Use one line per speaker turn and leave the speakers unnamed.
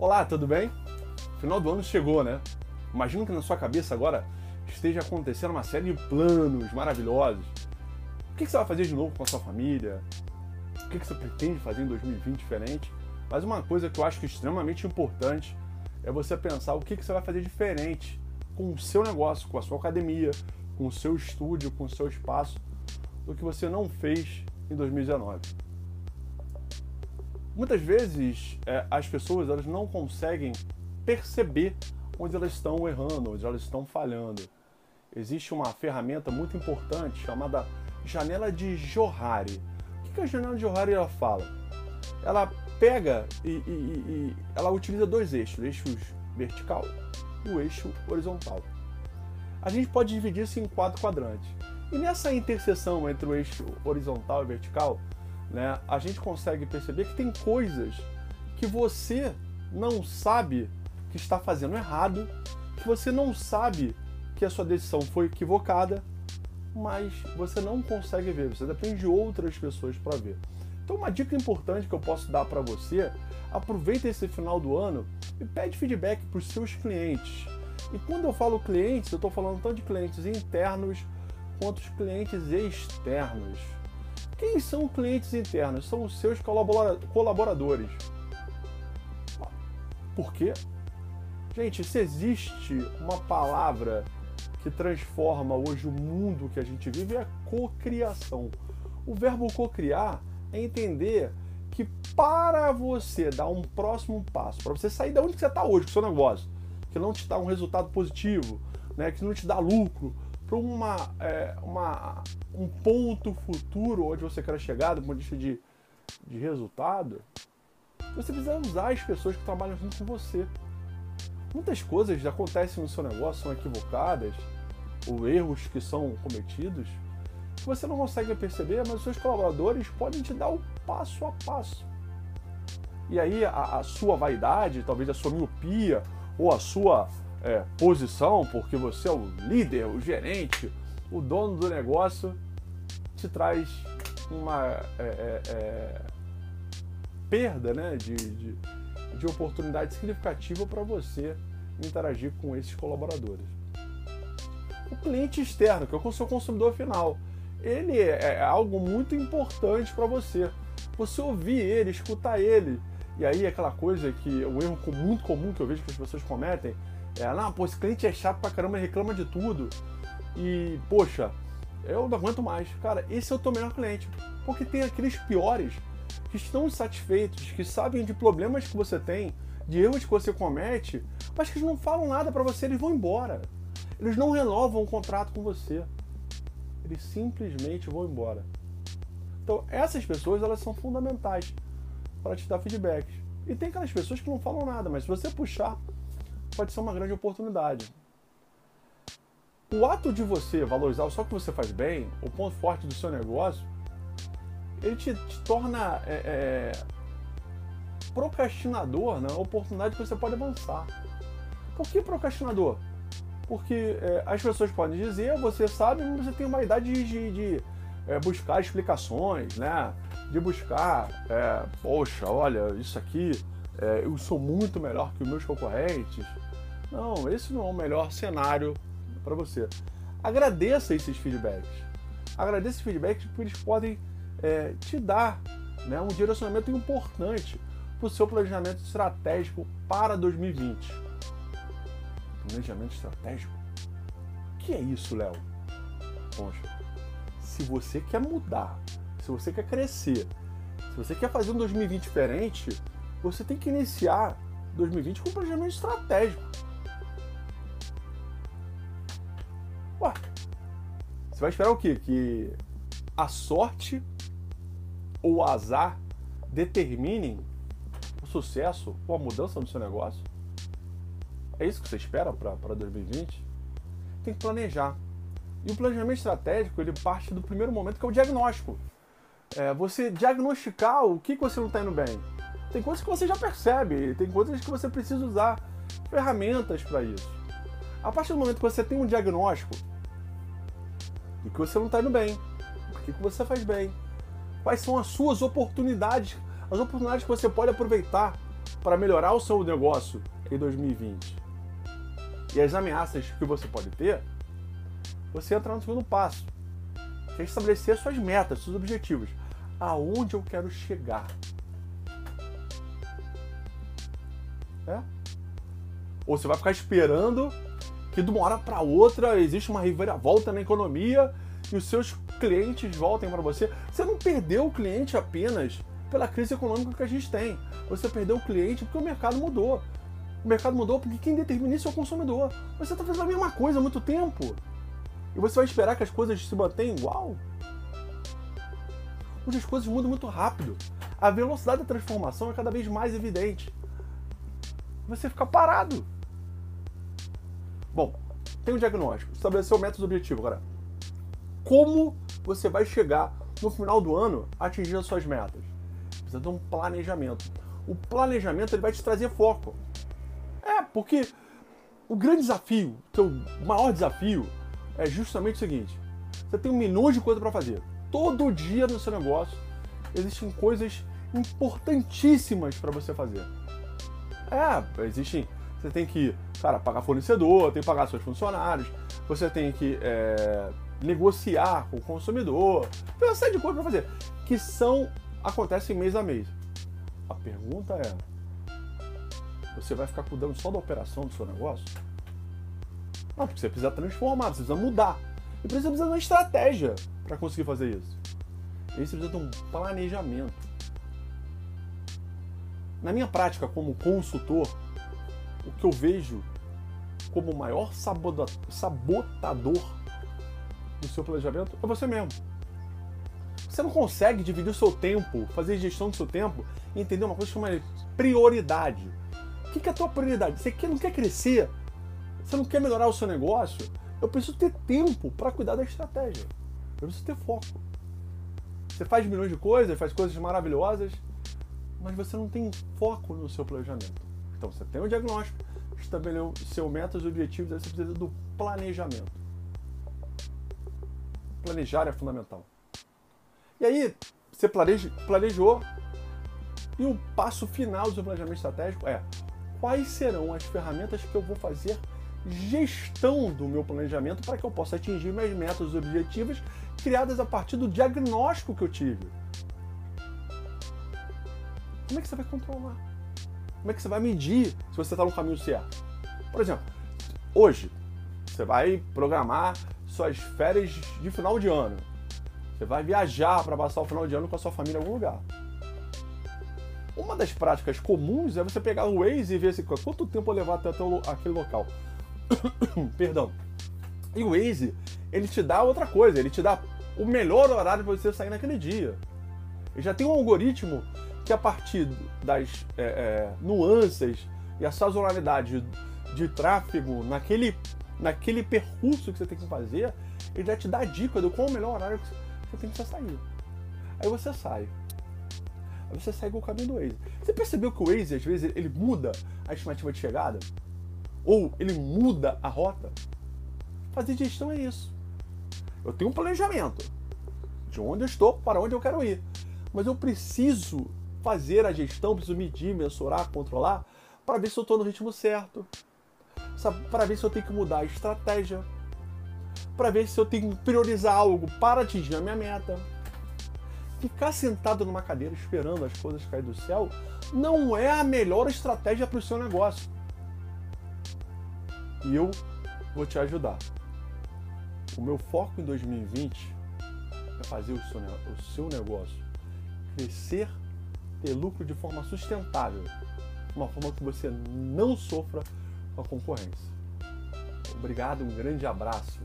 Olá, tudo bem? Final do ano chegou, né? Imagino que na sua cabeça agora esteja acontecendo uma série de planos maravilhosos. O que você vai fazer de novo com a sua família? O que você pretende fazer em 2020 diferente? Mas uma coisa que eu acho que é extremamente importante é você pensar o que você vai fazer diferente com o seu negócio, com a sua academia, com o seu estúdio, com o seu espaço, do que você não fez em 2019. Muitas vezes é, as pessoas elas não conseguem perceber onde elas estão errando, onde elas estão falhando. Existe uma ferramenta muito importante chamada janela de Johari. O que a janela de Johari ela fala? Ela pega e, e, e ela utiliza dois eixos, o eixo vertical e o eixo horizontal. A gente pode dividir isso em quatro quadrantes. E nessa interseção entre o eixo horizontal e vertical, né, a gente consegue perceber que tem coisas que você não sabe que está fazendo errado, que você não sabe que a sua decisão foi equivocada, mas você não consegue ver, você depende de outras pessoas para ver. Então, uma dica importante que eu posso dar para você: aproveita esse final do ano e pede feedback para os seus clientes. E quando eu falo clientes, eu estou falando tanto de clientes internos quanto os clientes externos. Quem são clientes internos? São os seus colaboradores. Por quê? Gente, se existe uma palavra que transforma hoje o mundo que a gente vive, é cocriação. O verbo cocriar é entender que para você dar um próximo passo, para você sair da onde você está hoje com o seu negócio, que não te dá um resultado positivo, né, que não te dá lucro, para uma, é, uma, um ponto futuro onde você quer chegar, do ponto de vista de, de resultado, você precisa usar as pessoas que trabalham junto com você. Muitas coisas acontecem no seu negócio, são equivocadas, ou erros que são cometidos, que você não consegue perceber, mas os seus colaboradores podem te dar o passo a passo. E aí a, a sua vaidade, talvez a sua miopia, ou a sua é, posição, porque você é o líder, o gerente, o dono do negócio, te traz uma é, é, é perda né, de, de, de oportunidade significativa para você interagir com esses colaboradores. O cliente externo, que é o seu consumidor final, ele é, é algo muito importante para você. Você ouvir ele, escutar ele. E aí aquela coisa que o erro muito comum que eu vejo que as pessoas cometem é, não, pô, esse cliente é chato pra caramba, reclama de tudo. E, poxa, eu não aguento mais. Cara, esse é o teu melhor cliente. Porque tem aqueles piores que estão insatisfeitos, que sabem de problemas que você tem, de erros que você comete, mas que eles não falam nada para você, eles vão embora. Eles não renovam o contrato com você. Eles simplesmente vão embora. Então, essas pessoas, elas são fundamentais para te dar feedbacks. E tem aquelas pessoas que não falam nada, mas se você puxar pode ser uma grande oportunidade. O ato de você valorizar só que você faz bem, o ponto forte do seu negócio, ele te, te torna é, é, procrastinador na né? oportunidade que você pode avançar. Por que procrastinador? Porque é, as pessoas podem dizer, você sabe, mas você tem uma idade de, de, de é, buscar explicações, né? De buscar, é, poxa, olha, isso aqui é, eu sou muito melhor que os meus concorrentes. Não, esse não é o melhor cenário para você. Agradeça esses feedbacks. Agradeça esses feedbacks porque eles podem é, te dar né, um direcionamento importante para o seu planejamento estratégico para 2020. Planejamento estratégico? O que é isso, Léo? Poxa, se você quer mudar, se você quer crescer, se você quer fazer um 2020 diferente, você tem que iniciar 2020 com um planejamento estratégico. Você vai esperar o quê? Que a sorte ou o azar determinem o sucesso ou a mudança no seu negócio? É isso que você espera para 2020? Tem que planejar. E o planejamento estratégico ele parte do primeiro momento que é o diagnóstico. É você diagnosticar o que, que você não está indo bem tem coisas que você já percebe, tem coisas que você precisa usar ferramentas para isso. A partir do momento que você tem um diagnóstico de que você não está indo bem, o que, que você faz bem, quais são as suas oportunidades, as oportunidades que você pode aproveitar para melhorar o seu negócio em 2020 e as ameaças que você pode ter, você entra no segundo passo, que é estabelecer suas metas, seus objetivos. Aonde eu quero chegar? É? Ou você vai ficar esperando que de uma hora para outra existe uma reviravolta na economia e os seus clientes voltem para você. Você não perdeu o cliente apenas pela crise econômica que a gente tem. Você perdeu o cliente porque o mercado mudou. O mercado mudou porque quem determina isso é o consumidor. Você está fazendo a mesma coisa há muito tempo. E você vai esperar que as coisas se mantenham igual? Hoje as coisas mudam muito rápido. A velocidade da transformação é cada vez mais evidente. Você fica parado. Tem um diagnóstico, estabeleceu método objetivo. Agora, como você vai chegar no final do ano a atingir as suas metas? Precisa de um planejamento. O planejamento ele vai te trazer foco. É, porque o grande desafio, o teu maior desafio, é justamente o seguinte: você tem um milhão de coisas para fazer. Todo dia no seu negócio existem coisas importantíssimas para você fazer. É, existem. Você tem que, cara, pagar fornecedor, tem que pagar seus funcionários, você tem que é, negociar com o consumidor, tem uma série de coisas para fazer que são acontecem mês a mês. A pergunta é: você vai ficar cuidando só da operação do seu negócio? Não, porque você precisa transformar, você precisa mudar. E precisa de uma estratégia para conseguir fazer isso. E você precisa de um planejamento. Na minha prática como consultor, o que eu vejo como o maior sabotador do seu planejamento é você mesmo. Você não consegue dividir o seu tempo, fazer gestão do seu tempo e entender uma coisa que chama prioridade. O que é a tua prioridade? Você não quer crescer? Você não quer melhorar o seu negócio? Eu preciso ter tempo para cuidar da estratégia. Eu preciso ter foco. Você faz milhões de coisas, faz coisas maravilhosas, mas você não tem foco no seu planejamento. Então você tem o diagnóstico, estabeleceu seu método e objetivos, aí você precisa do planejamento. Planejar é fundamental. E aí, você planeja, planejou, e o passo final do seu planejamento estratégico é quais serão as ferramentas que eu vou fazer gestão do meu planejamento para que eu possa atingir meus metas e objetivos criadas a partir do diagnóstico que eu tive. Como é que você vai controlar? Como é que você vai medir se você está no caminho certo? Por exemplo, hoje você vai programar suas férias de final de ano. Você vai viajar para passar o final de ano com a sua família em algum lugar. Uma das práticas comuns é você pegar o Waze e ver assim, quanto tempo levar até aquele local. Perdão. E o Waze, ele te dá outra coisa, ele te dá o melhor horário para você sair naquele dia. Ele já tem um algoritmo que a partir das é, é, nuances e a sazonalidade de, tráfego naquele, naquele percurso que você tem que fazer, ele já te dá a dica do qual o melhor horário que você tem que sair. Aí você sai. Aí você segue o caminho do Waze. Você percebeu que o Waze, às vezes, ele muda a estimativa de chegada? Ou ele muda a rota? Fazer gestão é isso. Eu tenho um planejamento de onde eu estou, para onde eu quero ir. Mas eu preciso fazer a gestão, preciso medir, mensurar, controlar, para ver se eu estou no ritmo certo. Para ver se eu tenho que mudar a estratégia. Para ver se eu tenho que priorizar algo para atingir a minha meta ficar sentado numa cadeira esperando as coisas cair do céu não é a melhor estratégia para o seu negócio. E eu vou te ajudar. O meu foco em 2020 é fazer o seu, o seu negócio crescer, ter lucro de forma sustentável, uma forma que você não sofra com a concorrência. Obrigado, um grande abraço.